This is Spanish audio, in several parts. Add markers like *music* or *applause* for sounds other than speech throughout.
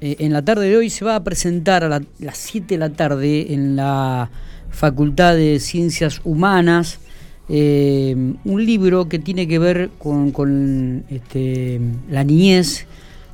eh, en la tarde de hoy se va a presentar a las 7 de la tarde en la Facultad de Ciencias Humanas eh, un libro que tiene que ver con, este, la niñez,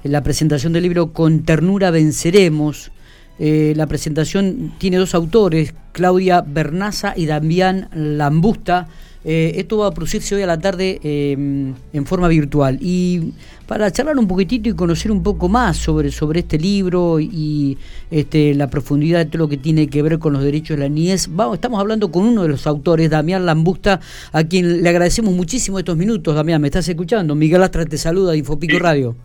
la presentación del libro Con ternura venceremos. Eh, la presentación tiene dos autores, Claudia Bernaza y Damián Lambusta. Eh, esto va a producirse hoy a la tarde em, en forma virtual. Y para charlar un poquitito y conocer un poco más sobre, sobre este libro y este, la profundidad de todo lo que tiene que ver con los derechos de la niñez, vamos, estamos hablando con uno de los autores, Damián Lambusta, a quien le agradecemos muchísimo estos minutos. Damián, ¿me estás escuchando? Miguel Astra te saluda de Infopico Radio.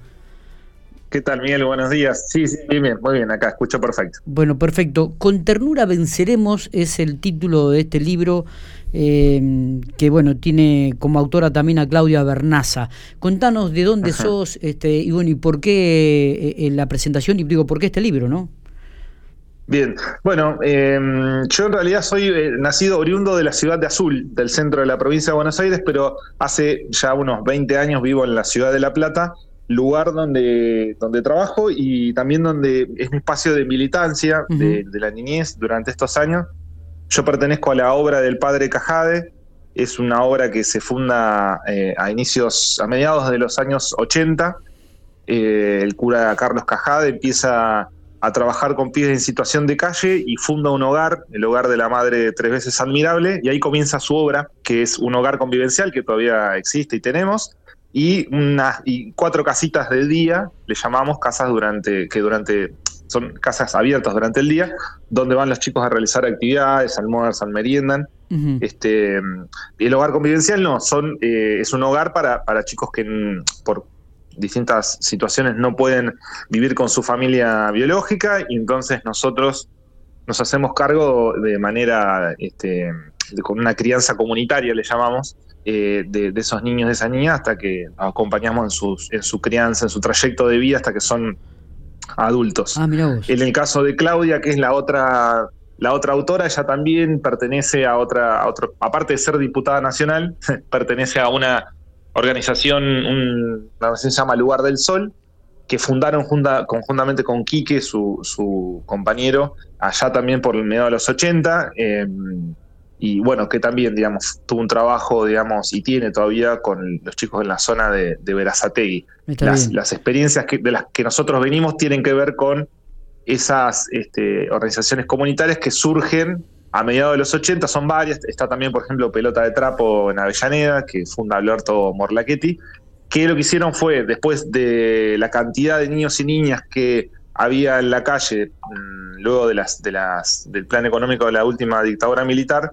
¿Qué tal, Miguel? Buenos días. Sí, sí, bien, muy bien, acá, escucho perfecto. Bueno, perfecto. Con ternura venceremos es el título de este libro eh, que bueno, tiene como autora también a Claudia Bernaza. Contanos de dónde sos este, y bueno, y por qué eh, la presentación, y digo, por qué este libro, ¿no? Bien, bueno, em, yo en realidad soy eh, nacido oriundo de la ciudad de Azul, del centro de la provincia de Buenos Aires, pero hace ya unos 20 años vivo en la ciudad de La Plata, lugar donde, donde trabajo y también donde es mi espacio de militancia de, de, la niñez durante estos años. Yo pertenezco a la obra del padre Cajade, es una obra que se funda eh, a inicios, a mediados de los años 80. Eh, el cura Carlos Cajade empieza a trabajar con pibes en situación de calle y funda un hogar, el hogar de la madre tres veces admirable, y ahí comienza su obra, que es un hogar convivencial que todavía existe y tenemos, y, unas, y cuatro casitas del día, le llamamos casas durante, que durante son casas abiertas durante el día, donde van los chicos a realizar actividades, almuerzan, meriendan. este, el hogar convivencial no, son, eh, es un hogar para, para chicos que mm, por distintas situaciones no pueden vivir con su familia biológica y entonces nosotros nos hacemos cargo de manera, este, con una crianza comunitaria, le llamamos, eh, de, de, esos niños, de esas niñas, hasta que acompañamos en, sus, en su crianza, en su trayecto de vida, hasta que son adultos. Ah, en el caso de Claudia, que es la otra, la otra autora, ella también pertenece a otra, a otro, aparte de ser diputada nacional, *laughs* pertenece a una organización, un, una se llama Lugar del Sol, que fundaron conjuntamente con Quique, su, su, compañero, allá también por el medio de los 80 y bueno, que también, digamos, tuvo un trabajo, digamos, y tiene todavía con los chicos en la zona de, de Verazategui. Las, experiencias que, de las que nosotros venimos tienen que ver con esas este, organizaciones comunitarias que surgen a mediados de los 80, son varias, está también, por ejemplo, Pelota de Trapo en Avellaneda, que funda Alberto Morlachetti, que lo que hicieron fue, después de la cantidad de niños y niñas que había en la calle, mm, luego de las, de las, del plan económico de la última dictadura militar,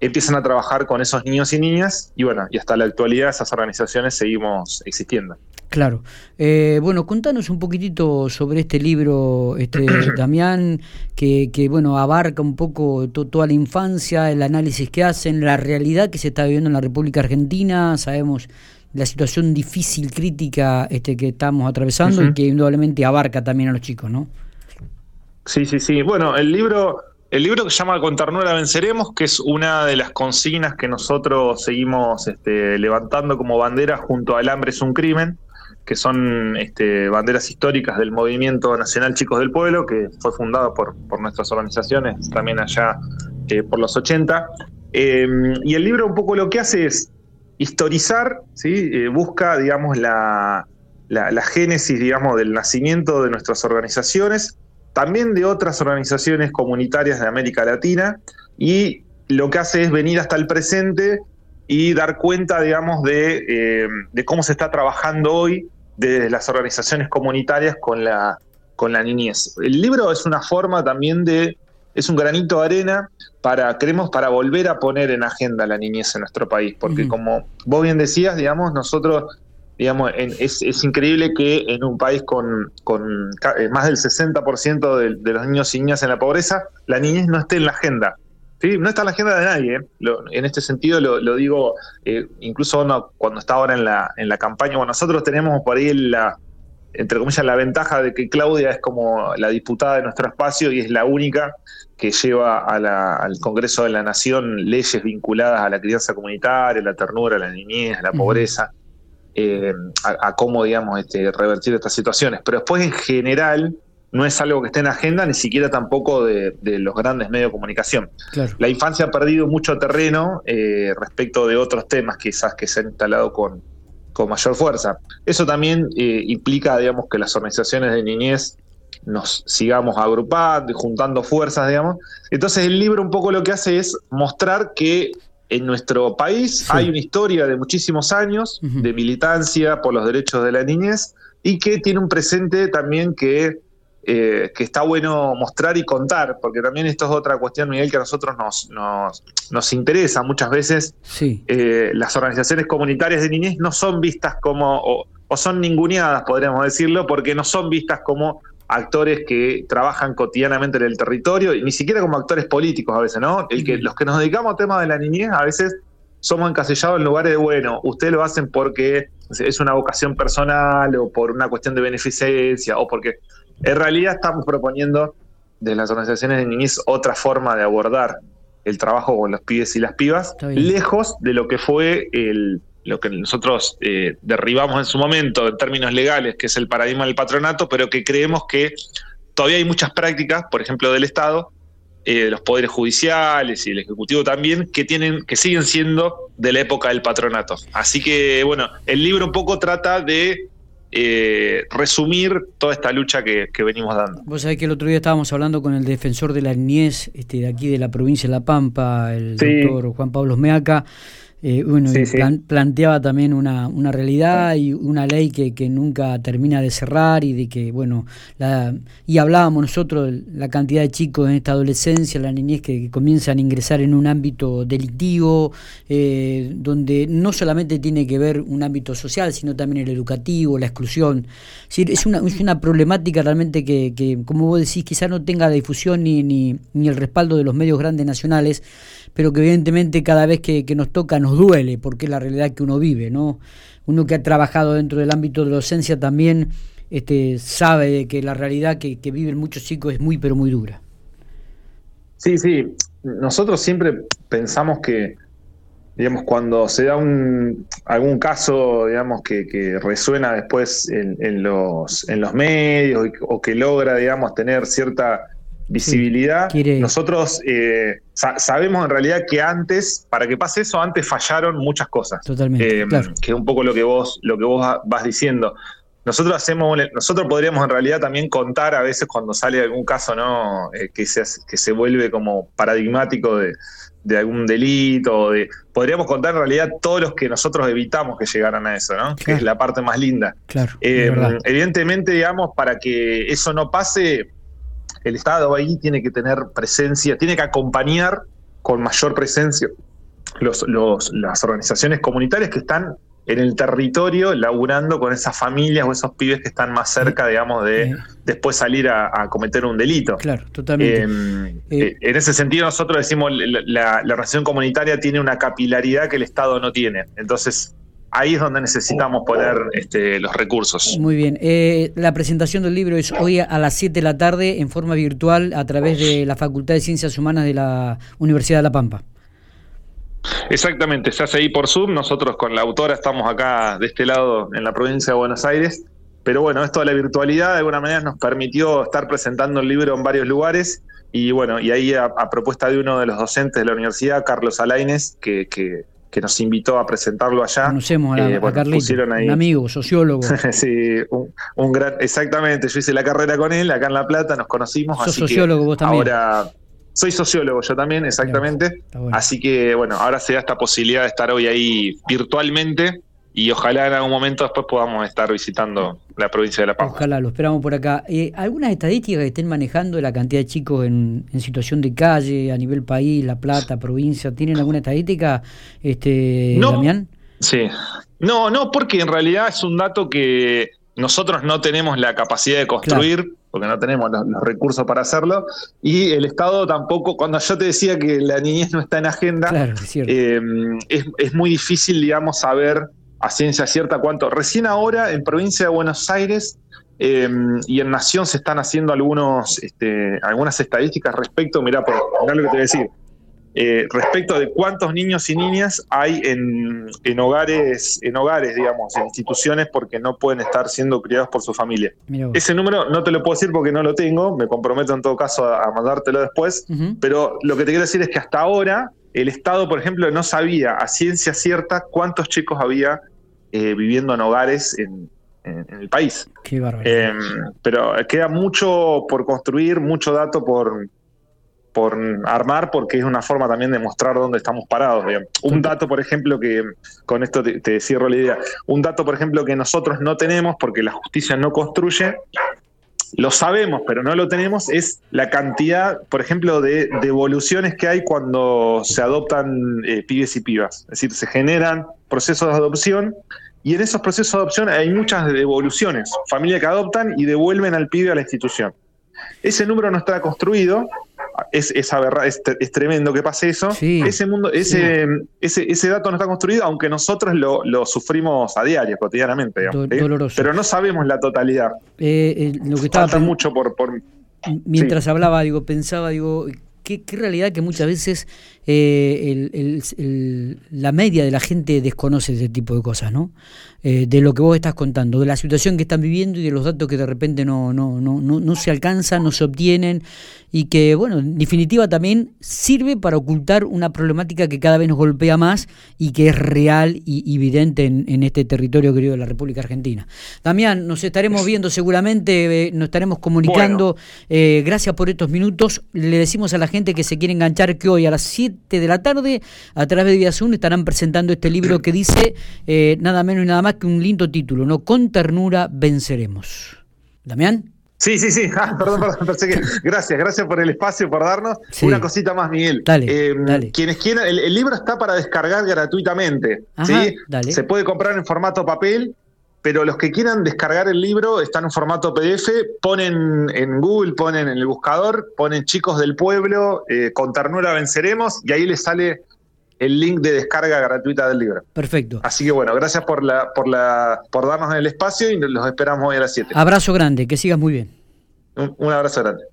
empiezan a trabajar con esos niños y niñas y bueno, y hasta la actualidad esas organizaciones seguimos existiendo. Claro. Eh, bueno, contanos un poquitito sobre este libro, este *clears throat* Damián, que, que bueno, abarca un poco toda la infancia, el análisis que hacen, la realidad que se está viviendo en la República Argentina, sabemos la situación difícil, crítica este, que estamos atravesando y que indudablemente abarca también a los chicos, ¿no? Sí, sí, sí. Bueno, el libro, el libro que se llama Con ternura venceremos, que es una de las consignas que nosotros seguimos este, levantando como bandera junto al hambre es un crimen, que son este, banderas históricas del Movimiento Nacional Chicos del Pueblo, que fue fundado por, por nuestras organizaciones también allá eh, por los 80. Eh, y el libro un poco lo que hace es historizar, ¿sí? Eh, busca, digamos, la, la, génesis, digamos, del nacimiento de nuestras organizaciones, también de otras organizaciones comunitarias de América Latina, y lo que hace es venir hasta el presente y dar cuenta, digamos, de, eh, de cómo se está trabajando hoy desde las organizaciones comunitarias con la, con la niñez. El libro es una forma también de es un granito de arena para, creemos, para volver a poner en agenda la niñez en nuestro país, porque como vos bien decías, digamos, nosotros, digamos, es, es, increíble que en un país con, con eh, más del 60% de, de, los niños y niñas en la pobreza, la niñez no esté en la agenda. ¿sí? No está en la agenda de nadie. ¿eh? en este sentido lo, lo digo, eh, incluso cuando está ahora en la, en la campaña, bueno, nosotros tenemos por ahí la, entre comillas, la ventaja de que Claudia es como la diputada de nuestro espacio y es la única que lleva al Congreso de la Nación leyes vinculadas a la crianza comunitaria, a la ternura, a la niñez, a la pobreza, eh, a, cómo, digamos, este, revertir estas situaciones. Pero después, en general, no es algo que esté en agenda, ni siquiera tampoco de, los grandes medios de comunicación. La infancia ha perdido mucho terreno eh, respecto de otros temas quizás que se han instalado con, con mayor fuerza. Eso también eh, implica, digamos, que las organizaciones de niñez nos sigamos agrupando y juntando fuerzas, digamos. Entonces el libro un poco lo que hace es mostrar que en nuestro país hay una historia de muchísimos años de militancia por los derechos de la niñez y que tiene un presente también que eh, que está bueno mostrar y contar, porque también esto es otra cuestión, Miguel, que a nosotros nos, nos, interesa. Muchas veces eh, las organizaciones comunitarias de niñez no son vistas como, o, son ninguneadas, podríamos decirlo, porque no son vistas como actores que trabajan cotidianamente en el territorio, y ni siquiera como actores políticos a veces, ¿no? El que, los que nos dedicamos al tema de la niñez a veces somos encasillados en lugares de, bueno, ustedes lo hacen porque es una vocación personal o por una cuestión de beneficencia o porque en realidad estamos proponiendo de las organizaciones de niñez otra forma de abordar el trabajo con los pibes y las pibas, lejos de lo que fue el, lo que nosotros eh, derribamos en su momento en términos legales, que es el paradigma del patronato, pero que creemos que todavía hay muchas prácticas, por ejemplo, del Estado, eh, los poderes judiciales y el Ejecutivo también, que, tienen, que siguen siendo de la época del patronato. Así que, bueno, el libro un poco trata de eh, resumir toda esta lucha que, venimos dando. Vos sabés que el otro día estábamos hablando con el defensor de la niñez este, de aquí de la provincia de La Pampa, el doctor Juan Pablo Meaca, eh, bueno, planteaba también una, una, realidad y una ley que, que, nunca termina de cerrar y de que, bueno, la, y hablábamos nosotros de la cantidad de chicos en esta adolescencia, la niñez que, comienzan a ingresar en un ámbito delictivo, eh, donde no solamente tiene que ver un ámbito social, sino también el educativo, la exclusión. Es, una, es una problemática realmente que, que, como vos decís, quizás no tenga la difusión ni, ni, ni el respaldo de los medios grandes nacionales, pero que evidentemente cada vez que, nos toca nos duele, porque es la realidad que uno vive, ¿no? Uno que ha trabajado dentro del ámbito de la docencia también este, sabe que la realidad que, viven muchos chicos es muy, pero muy dura. Sí, sí. Nosotros siempre pensamos que, digamos, cuando se da un, algún caso, digamos, que, resuena después en, los, en los medios o que logra, digamos, tener cierta visibilidad. Nosotros eh, sabemos en realidad que antes, para que pase eso, antes fallaron muchas cosas. Totalmente. Eh, que es un poco lo que vos, lo que vos vas diciendo. Nosotros hacemos, nosotros podríamos en realidad también contar a veces cuando sale algún caso, ¿no? Eh, que se que se vuelve como paradigmático de, algún delito, de, podríamos contar en realidad todos los que nosotros evitamos que llegaran a eso, ¿no? Que es la parte más linda. Claro. evidentemente, digamos, para que eso no pase, el Estado ahí tiene que tener presencia, tiene que acompañar con mayor presencia los, las organizaciones comunitarias que están en el territorio laburando con esas familias o esos pibes que están más cerca, digamos, de después salir a, cometer un delito. Claro, totalmente. Em, eh, eh, en ese sentido nosotros decimos la, la organización comunitaria tiene una capilaridad que el Estado no tiene. Entonces, ahí es donde necesitamos poner este, los recursos. Muy bien. Eh, la presentación del libro es hoy a las 7 de la tarde en forma virtual a través de la Facultad de Ciencias Humanas de la Universidad de La Pampa. Exactamente, se hace ahí por Zoom. Nosotros con la autora estamos acá de este lado en la provincia de Buenos Aires. Pero bueno, esto de la virtualidad de alguna manera nos permitió estar presentando el libro en varios lugares. Y bueno, y ahí a, propuesta de uno de los docentes de la universidad, Carlos Alaines, que, que que nos invitó a presentarlo allá. Conocemos a, eh, un amigo, sociólogo. *laughs* sí, un, gran, exactamente, yo hice la carrera con él acá en La Plata, nos conocimos. Sos sociólogo vos también. Ahora, soy sociólogo yo también, exactamente. Así que bueno, ahora se da esta posibilidad de estar hoy ahí virtualmente y ojalá en algún momento después podamos estar visitando la provincia de La Pampa. Ojalá, lo esperamos por acá. Eh, ¿Algunas estadísticas que estén manejando de la cantidad de chicos en, situación de calle a nivel país, La Plata, provincia? ¿Tienen alguna estadística, este, no, Damián? Sí. No, no, porque en realidad es un dato que nosotros no tenemos la capacidad de construir. porque no tenemos los, recursos para hacerlo, y el Estado tampoco, cuando yo te decía que la niñez no está en agenda, es, eh, es, es, muy difícil, digamos, saber a ciencia cierta cuánto. Recién ahora en provincia de Buenos Aires eh, y en Nación se están haciendo algunos, este, algunas estadísticas respecto, mirá, por, lo que te voy a decir. eh, respecto de cuántos niños y niñas hay en, en, hogares, en hogares, digamos, en instituciones porque no pueden estar siendo criados por su familia. Ese número no te lo puedo decir porque no lo tengo, me comprometo en todo caso a, mandártelo después, pero lo que te quiero decir es que hasta ahora el Estado, por ejemplo, no sabía a ciencia cierta cuántos chicos había eh, viviendo en hogares en, el país. Qué em, pero queda mucho por construir, mucho dato por, por armar porque es una forma también de mostrar dónde estamos parados. Un dato, por ejemplo, que con esto te, cierro la idea, un dato, por ejemplo, que nosotros no tenemos porque la justicia no construye, lo sabemos, pero no lo tenemos, es la cantidad, por ejemplo, de devoluciones que hay cuando se adoptan eh, pibes y pibas. Es decir, se generan procesos de adopción y en esos procesos de adopción hay muchas devoluciones, familias que adoptan y devuelven al pibe a la institución. Ese número no está construido, es, es, tremendo que pase eso. ese mundo, ese, ese, ese, dato no está construido, aunque nosotros lo, sufrimos a diario, cotidianamente. Pero no sabemos la totalidad. Eh, eh, lo que Falta mucho por. por mientras hablaba, digo, pensaba, digo, qué, qué realidad que muchas veces eh, la media de la gente desconoce ese tipo de cosas, ¿no? Eh, de lo que vos estás contando, de la situación que están viviendo y de los datos que de repente no, no, no, no, se alcanzan, no se obtienen y que, bueno, en definitiva también sirve para ocultar una problemática que cada vez nos golpea más y que es real y evidente en, este territorio querido de la República Argentina. Damián, nos estaremos viendo seguramente, eh, nos estaremos comunicando. gracias por estos minutos. Le decimos a la gente que se quiere enganchar que hoy a las 7 de la tarde, a través de Viazun, estarán presentando este libro que dice eh, nada menos y nada más que un lindo título, ¿no? Con ternura venceremos. Damián. Sí, sí, sí. *laughs* Ah, perdón, perdón, Gracias, gracias por el espacio, por darnos. Una cosita más, Miguel. Dale, em, Quienes quieran, el, libro está para descargar gratuitamente. ¿sí? Se puede comprar en formato papel pero los que quieran descargar el libro están en formato PDF, ponen en Google, ponen en el buscador, ponen chicos del pueblo, eh, con ternura venceremos, y ahí les sale el link de descarga gratuita del libro. Perfecto. Así que bueno, gracias por la, por la, por darnos el espacio y los esperamos hoy a las 7. Abrazo grande, que sigas muy bien. un abrazo grande.